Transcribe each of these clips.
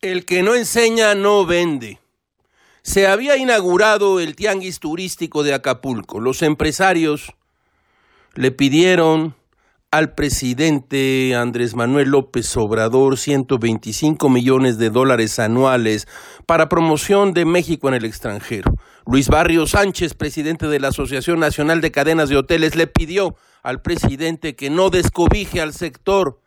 El que no enseña no vende. Se había inaugurado el tianguis turístico de Acapulco. Los empresarios le pidieron al presidente Andrés Manuel López Obrador 125 millones de dólares anuales para promoción de México en el extranjero. Luis Barrio Sánchez, presidente de la Asociación Nacional de Cadenas de Hoteles, le pidió al presidente que no descobije al sector.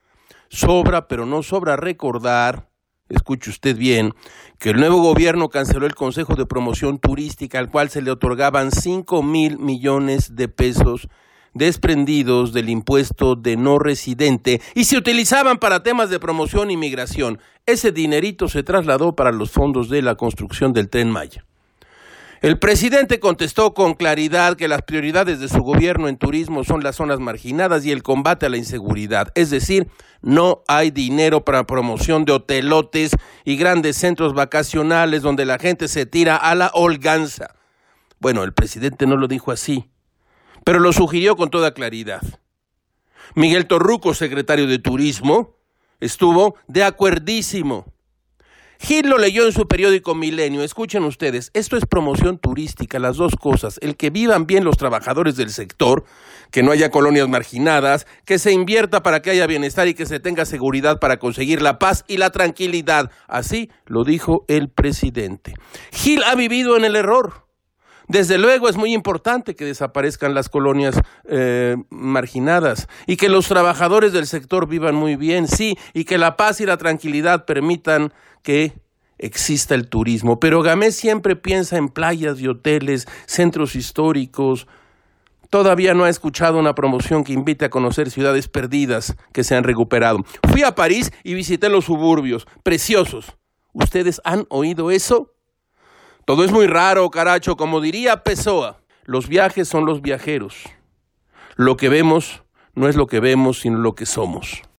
Sobra, pero no sobra recordar escuche usted bien, que el nuevo gobierno canceló el Consejo de Promoción Turística, al cual se le otorgaban 5 mil millones de pesos desprendidos del impuesto de no residente y se utilizaban para temas de promoción y migración. Ese dinerito se trasladó para los fondos de la construcción del tren Maya. El presidente contestó con claridad que las prioridades de su gobierno en turismo son las zonas marginadas y el combate a la inseguridad. Es decir, no hay dinero para promoción de hotelotes y grandes centros vacacionales donde la gente se tira a la holganza. Bueno, el presidente no lo dijo así, pero lo sugirió con toda claridad. Miguel Torruco, secretario de Turismo, estuvo de acuerdísimo. Gil lo leyó en su periódico Milenio. Escuchen ustedes, esto es promoción turística, las dos cosas. El que vivan bien los trabajadores del sector, que no haya colonias marginadas, que se invierta para que haya bienestar y que se tenga seguridad para conseguir la paz y la tranquilidad. Así lo dijo el presidente. Gil ha vivido en el error. Desde luego es muy importante que desaparezcan las colonias eh, marginadas y que los trabajadores del sector vivan muy bien, sí, y que la paz y la tranquilidad permitan que exista el turismo. Pero Gamés siempre piensa en playas y hoteles, centros históricos. Todavía no ha escuchado una promoción que invite a conocer ciudades perdidas que se han recuperado. Fui a París y visité los suburbios, preciosos. ¿Ustedes han oído eso? Todo es muy raro, caracho, como diría Pessoa. Los viajes son los viajeros. Lo que vemos no es lo que vemos, sino lo que somos.